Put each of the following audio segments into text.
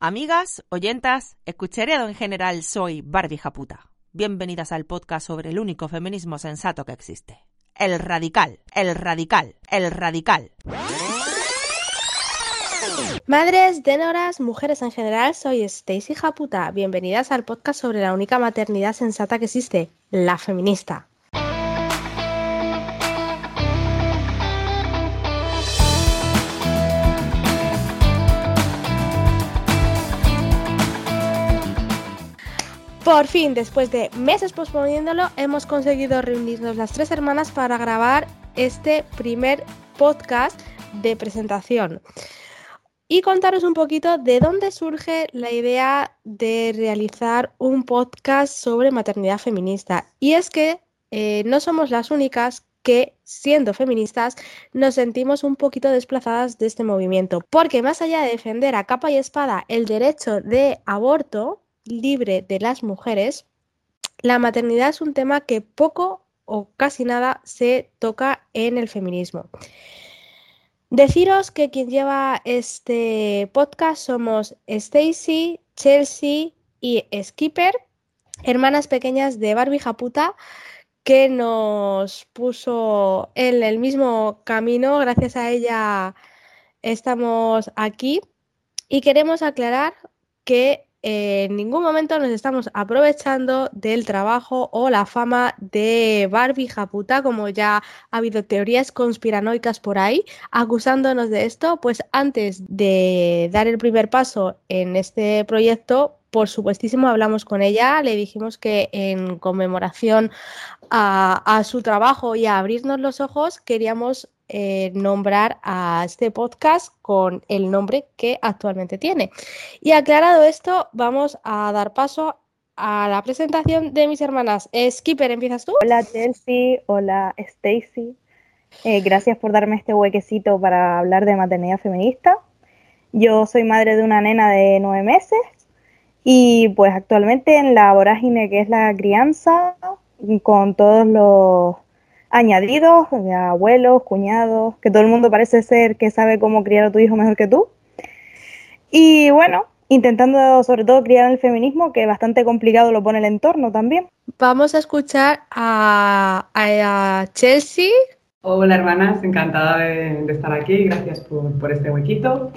Amigas, oyentas, escucharedo en general, soy Barbie Japuta. Bienvenidas al podcast sobre el único feminismo sensato que existe. El radical, el radical, el radical. Madres, denoras, mujeres en general, soy Stacy Japuta. Bienvenidas al podcast sobre la única maternidad sensata que existe, la feminista. Por fin, después de meses posponiéndolo, hemos conseguido reunirnos las tres hermanas para grabar este primer podcast de presentación y contaros un poquito de dónde surge la idea de realizar un podcast sobre maternidad feminista. Y es que eh, no somos las únicas que, siendo feministas, nos sentimos un poquito desplazadas de este movimiento, porque más allá de defender a capa y espada el derecho de aborto, libre de las mujeres, la maternidad es un tema que poco o casi nada se toca en el feminismo. Deciros que quien lleva este podcast somos Stacy, Chelsea y Skipper, hermanas pequeñas de Barbie Japuta, que nos puso en el mismo camino. Gracias a ella estamos aquí y queremos aclarar que en ningún momento nos estamos aprovechando del trabajo o la fama de Barbie Japuta, como ya ha habido teorías conspiranoicas por ahí, acusándonos de esto, pues antes de dar el primer paso en este proyecto, por supuestísimo hablamos con ella, le dijimos que en conmemoración a, su trabajo y a abrirnos los ojos, queríamos eh, nombrar a este podcast con el nombre que actualmente tiene. Y aclarado esto, vamos a dar paso a la presentación de mis hermanas. Skipper, ¿empiezas tú? Hola Chelsea, hola Stacy. Eh, gracias por darme este huequecito para hablar de maternidad feminista. Yo soy madre de una nena de nueve meses y pues actualmente en la vorágine que es la crianza, con todos los añadidos, de abuelos, cuñados, que todo el mundo parece ser que sabe cómo criar a tu hijo mejor que tú. Y bueno, intentando sobre todo criar el feminismo, que bastante complicado lo pone el entorno también. Vamos a escuchar a, Chelsea. Hola hermanas, encantada de, estar aquí, gracias por, por, este huequito.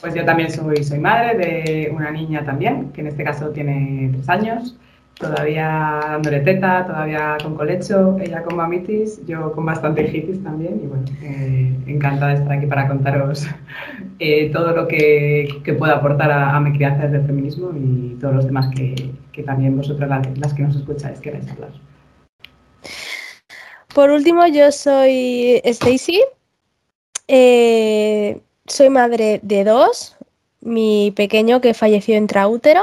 Pues yo también soy, soy madre de una niña también, que en este caso tiene tres años todavía dándole teta, todavía con colecho, ella con mamitis, yo con bastante hijitis también y bueno, eh, encantada de estar aquí para contaros eh, todo lo que, que puedo aportar a, mi crianza desde el feminismo y todos los temas que, que también vosotras las, que nos escucháis queráis hablar. Por último, yo soy Stacy, eh, soy madre de dos, mi pequeño que falleció intraútero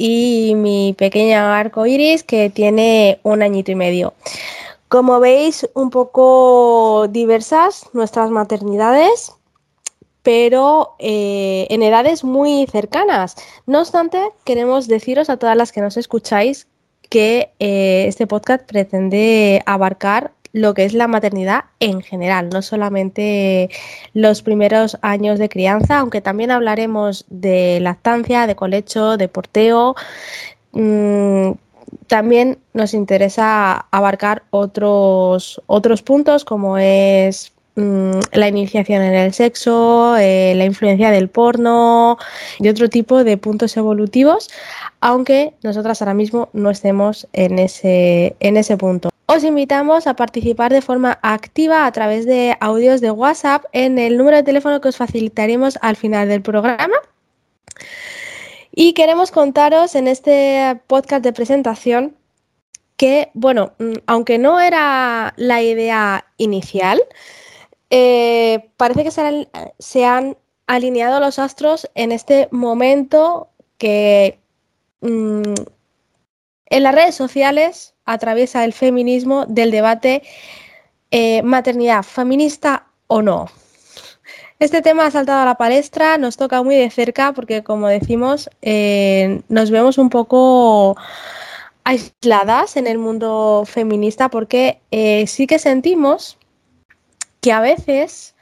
y mi pequeña arco iris que tiene un añito y medio. Como veis, un poco diversas nuestras maternidades, pero eh, en edades muy cercanas. No obstante, queremos deciros a todas las que nos escucháis que eh, este podcast pretende abarcar lo que es la maternidad en general, no solamente los primeros años de crianza, aunque también hablaremos de lactancia, de colecho, de porteo. Mm, también nos interesa abarcar otros, otros puntos como es mm, la iniciación en el sexo, eh, la influencia del porno y otro tipo de puntos evolutivos, aunque nosotras ahora mismo no estemos en ese, en ese punto. Os invitamos a participar de forma activa a través de audios de WhatsApp en el número de teléfono que os facilitaremos al final del programa. Y queremos contaros en este podcast de presentación que, bueno, mm, aunque no era la idea inicial, eh, parece que se han, alineado los astros en este momento que mm, en las redes sociales atraviesa el feminismo del debate eh, maternidad feminista o no. Este tema ha saltado a la palestra, nos toca muy de cerca porque, como decimos, eh, nos vemos un poco aisladas en el mundo feminista porque eh, sí que sentimos que a veces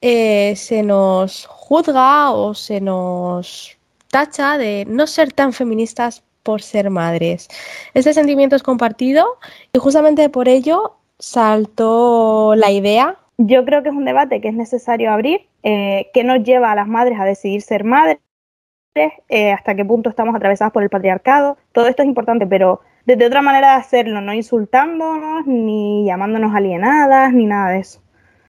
se nos juzga o se nos tacha de no ser tan feministas por ser madres. Este sentimiento es compartido y justamente por ello saltó la idea. Yo creo que es un debate que es necesario abrir, eh, que nos lleva a las madres a decidir ser madres, eh, hasta qué punto estamos atravesadas por el patriarcado. Todo esto es importante, pero desde otra manera de hacerlo, no insultándonos, ni llamándonos alienadas, ni nada de eso.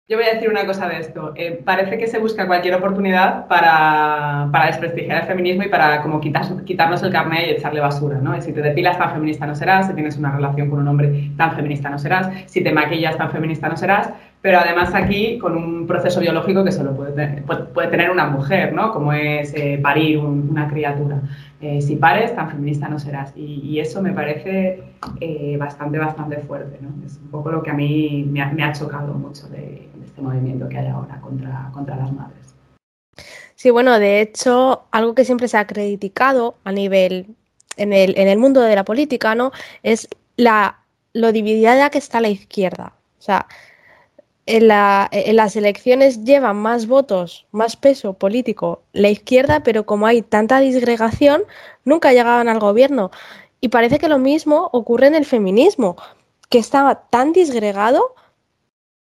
Yo voy a decir una cosa de esto. Eh, parece que se busca cualquier oportunidad para, para desprestigiar el feminismo y para como quitarnos el carnet y echarle basura, ¿no? Si te depilas tan feminista no serás, si tienes una relación con un hombre tan feminista no serás, si te maquillas tan feminista no serás, pero además aquí con un proceso biológico que solo puede tener, puede, tener una mujer, ¿no? Como es eh, parir una criatura. Eh, si pares, tan feminista no serás. Y, eso me parece bastante, bastante fuerte, ¿no? Es un poco lo que a mí me ha, me ha chocado mucho de, este movimiento que hay ahora contra, contra las madres. Sí, bueno, de hecho, algo que siempre se ha criticado a nivel en el, en el mundo de la política, ¿no? Es la, lo dividida que está la izquierda. O sea, en, la, en, las elecciones llevan más votos, más peso político la izquierda, pero como hay tanta disgregación, nunca llegaban al gobierno. Y parece que lo mismo ocurre en el feminismo, que estaba tan disgregado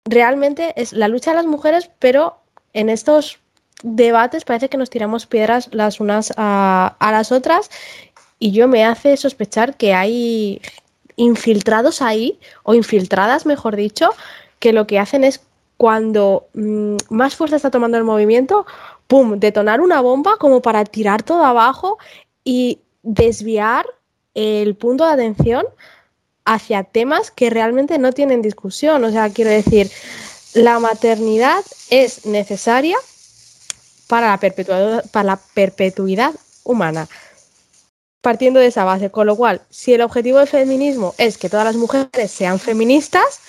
realmente es la lucha de las mujeres, pero en estos debates parece que nos tiramos piedras las unas a, las otras y yo me hace sospechar que hay infiltrados ahí, o infiltradas, mejor dicho, que lo que hacen es cuando mm, más fuerza está tomando el movimiento, ¡pum!, detonar una bomba como para tirar todo abajo y desviar el punto de atención hacia temas que realmente no tienen discusión. O sea, quiero decir, la maternidad es necesaria para la para la perpetuidad humana. Partiendo de esa base, con lo cual, si el objetivo del feminismo es que todas las mujeres sean feministas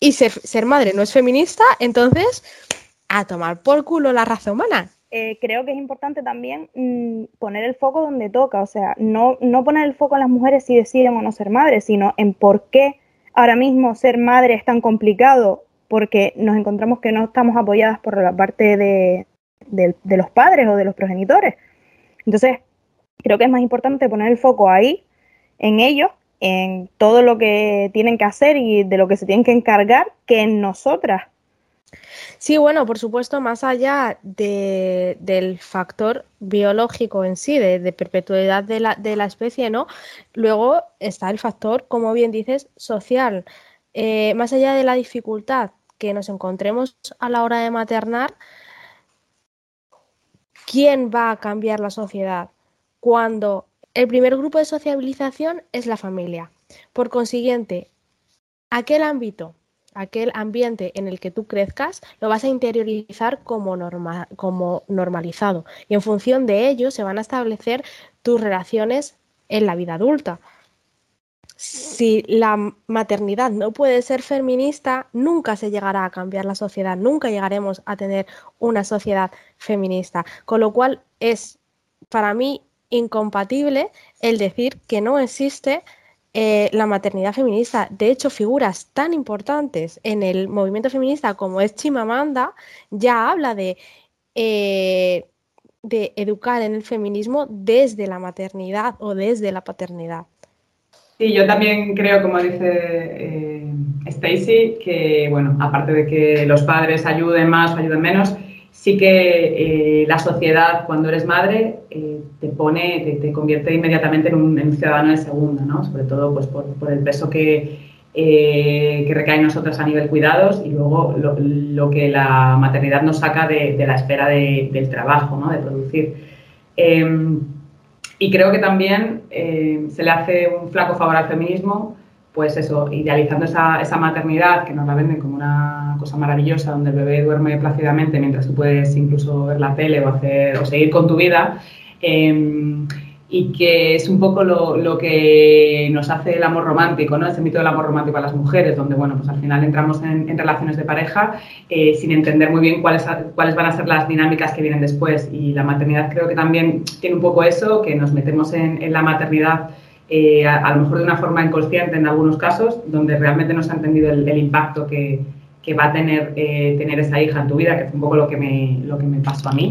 y ser, ser madre no es feminista, entonces a tomar por culo la raza humana. Eh, creo que es importante también mm, poner el foco donde toca, o sea, no, no poner el foco en las mujeres si deciden o no ser madres, sino en por qué ahora mismo ser madre es tan complicado, porque nos encontramos que no estamos apoyadas por la parte de, de los padres o de los progenitores. Entonces, creo que es más importante poner el foco ahí, en ellos, en todo lo que tienen que hacer y de lo que se tienen que encargar, que en nosotras Sí, bueno, por supuesto, más allá del factor biológico en sí, de, perpetuidad de la, de la, especie, ¿no? Luego está el factor, como bien dices, social. Eh, más allá de la dificultad que nos encontremos a la hora de maternar, ¿quién va a cambiar la sociedad? Cuando el primer grupo de sociabilización es la familia. Por consiguiente, aquel ámbito aquel ambiente en el que tú crezcas, lo vas a interiorizar como, normalizado. Y en función de ello se van a establecer tus relaciones en la vida adulta. Si la maternidad no puede ser feminista, nunca se llegará a cambiar la sociedad, nunca llegaremos a tener una sociedad feminista. Con lo cual es para mí incompatible el decir que no existe eh, la maternidad feminista. De hecho, figuras tan importantes en el movimiento feminista como es Chimamanda ya habla de, eh, de educar en el feminismo desde la maternidad o desde la paternidad. Sí, yo también creo, como dice eh, Stacy, que bueno, aparte de que los padres ayuden más o ayuden menos, sí que la sociedad, cuando eres madre, te pone, te, convierte inmediatamente en un, ciudadano de segunda, ¿no? Sobre todo pues, por, el peso que, eh, que, recae en nosotros a nivel cuidados y luego lo, que la maternidad nos saca de, la espera del trabajo, ¿no? De producir. Em, y creo que también se le hace un flaco favor al feminismo, pues eso, idealizando esa, maternidad que nos la venden como una cosa maravillosa, donde el bebé duerme plácidamente mientras tú puedes incluso ver la tele o, hacer, o seguir con tu vida. Em, y que es un poco lo, que nos hace el amor romántico, ¿no? Ese mito del amor romántico a las mujeres, donde, bueno, pues al final entramos en, relaciones de pareja eh, sin entender muy bien cuáles, cuáles van a ser las dinámicas que vienen después. Y la maternidad creo que también tiene un poco eso, que nos metemos en, la maternidad eh, a, lo mejor de una forma inconsciente en algunos casos, donde realmente no se ha entendido el, impacto que, que va a tener, eh, tener esa hija en tu vida, que es un poco lo que me, lo que me pasó a mí.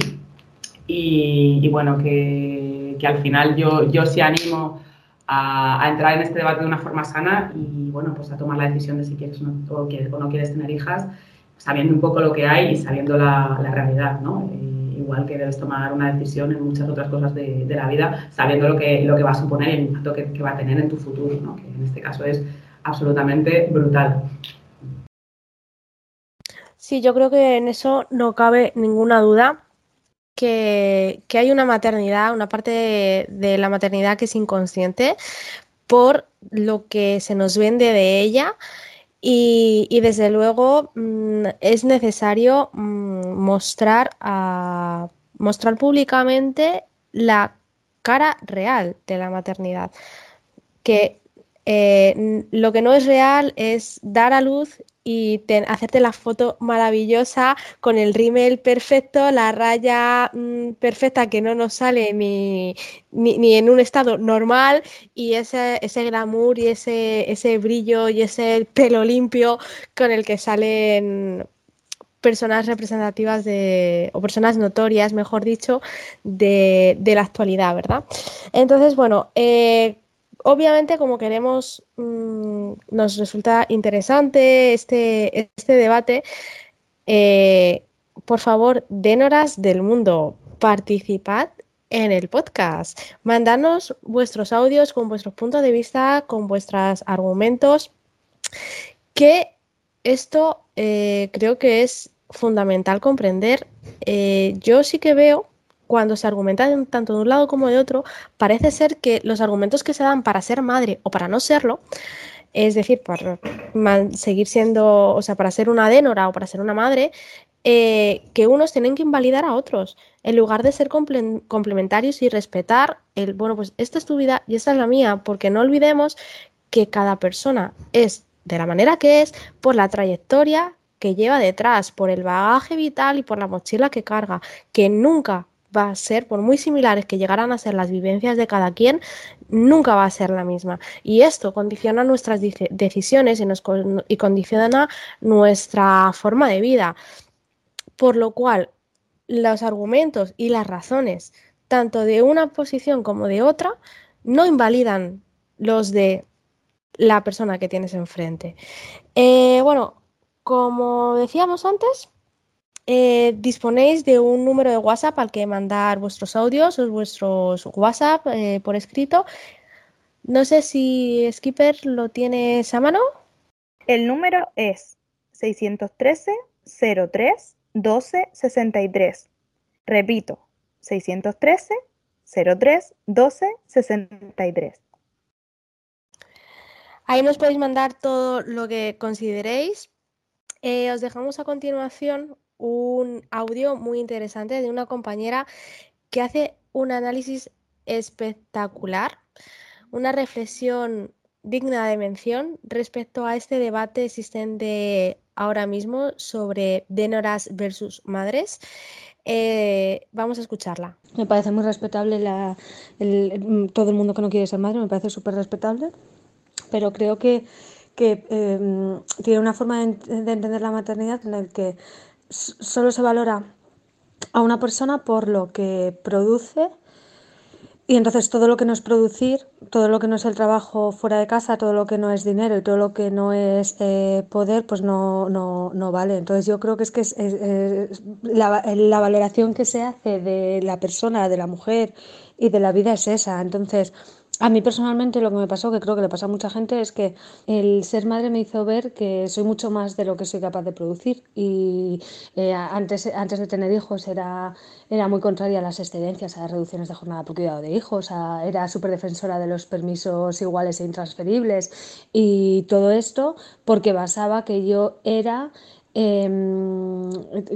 Y, bueno, que, que, al final yo, yo sí animo a, a, entrar en este debate de una forma sana y bueno, pues a tomar la decisión de si quieres o no, o quieres, o no quieres tener hijas, sabiendo un poco lo que hay y sabiendo la, la realidad, ¿no? Eh, igual que debes tomar una decisión en muchas otras cosas de, la vida, sabiendo lo que, lo que va a suponer el impacto que, va a tener en tu futuro, ¿no? que en este caso es absolutamente brutal. Sí, yo creo que en eso no cabe ninguna duda. Que, que hay una maternidad, una parte de, la maternidad que es inconsciente por lo que se nos vende de ella y, y desde luego mmm, es necesario mmm, mostrar, a, mostrar públicamente la cara real de la maternidad, que eh, lo que no es real es dar a luz y hacerte la foto maravillosa con el rímel perfecto, la raya mmm, perfecta que no nos sale ni, ni, ni, en un estado normal y ese, ese glamour y ese, ese brillo y ese pelo limpio con el que salen personas representativas de, o personas notorias, mejor dicho, de, de la actualidad, ¿verdad? Entonces, bueno, eh, obviamente como queremos, mmm, nos resulta interesante este, este debate, eh, por favor, Dénoras del Mundo, participad en el podcast. Mandadnos vuestros audios con vuestros puntos de vista, con vuestros argumentos, que esto eh, creo que es fundamental comprender. Eh, yo sí que veo cuando se argumenta tanto de un lado como de otro, parece ser que los argumentos que se dan para ser madre o para no serlo, es decir, para seguir siendo, o sea, para ser una dénora o para ser una madre, eh, que unos tienen que invalidar a otros, en lugar de ser comple complementarios y respetar el, bueno, pues esta es tu vida y esta es la mía, porque no olvidemos que cada persona es de la manera que es por la trayectoria que lleva detrás, por el bagaje vital y por la mochila que carga, que nunca va a ser, por muy similares que llegaran a ser las vivencias de cada quien, nunca va a ser la misma. Y esto condiciona nuestras decisiones y, nos, y condiciona nuestra forma de vida. Por lo cual, los argumentos y las razones, tanto de una posición como de otra, no invalidan los de la persona que tienes enfrente. Eh, bueno, como decíamos antes, eh, disponéis de un número de WhatsApp al que mandar vuestros audios o vuestros WhatsApp eh, por escrito. No sé si Skipper lo tienes a mano. El número es 613 03 12 63. Repito, 613 03 12 63. Ahí nos podéis mandar todo lo que consideréis. Eh, os dejamos a continuación un audio muy interesante de una compañera que hace un análisis espectacular, una reflexión digna de mención respecto a este debate existente ahora mismo sobre Denoras versus madres. Eh, vamos a escucharla. Me parece muy respetable todo el mundo que no quiere ser madre, me parece súper respetable, pero creo que, que eh, tiene una forma de, de entender la maternidad en la que solo se valora a una persona por lo que produce y entonces todo lo que no es producir, todo lo que no es el trabajo fuera de casa, todo lo que no es dinero y todo lo que no es eh, poder, pues no, no, no, vale. Entonces yo creo que es que es, es la, la, valoración que se hace de la persona, de la mujer y de la vida es esa. Entonces a mí personalmente lo que me pasó, que creo que le pasa a mucha gente, es que el ser madre me hizo ver que soy mucho más de lo que soy capaz de producir. Y eh, antes, antes de tener hijos era, era muy contraria a las excedencias, a las reducciones de jornada por cuidado de hijos, era súper defensora de los permisos iguales e intransferibles y todo esto porque basaba que yo era eh,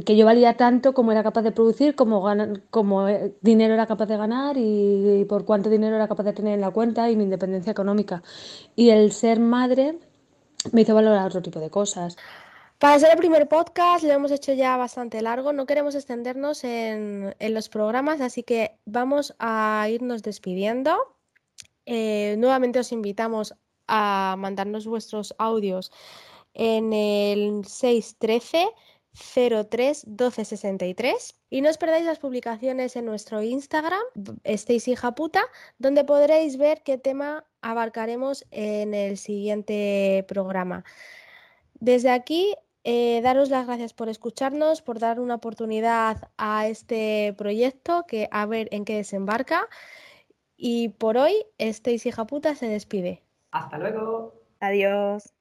que yo valía tanto como era capaz de producir, como, ganar, como eh, dinero era capaz de ganar y, y, por cuánto dinero era capaz de tener en la cuenta y mi independencia económica. Y el ser madre me hizo valorar otro tipo de cosas. Para ser el primer podcast lo hemos hecho ya bastante largo, no queremos extendernos en, en los programas, así que vamos a irnos despidiendo. Eh, nuevamente os invitamos a mandarnos vuestros audios en el 613 03 12 63 y no os perdáis las publicaciones en nuestro Instagram, Stacy Japuta, donde podréis ver qué tema abarcaremos en el siguiente programa. Desde aquí, eh, daros las gracias por escucharnos, por dar una oportunidad a este proyecto, que a ver en qué desembarca. Y por hoy, Stacy Japuta se despide. Hasta luego. Adiós.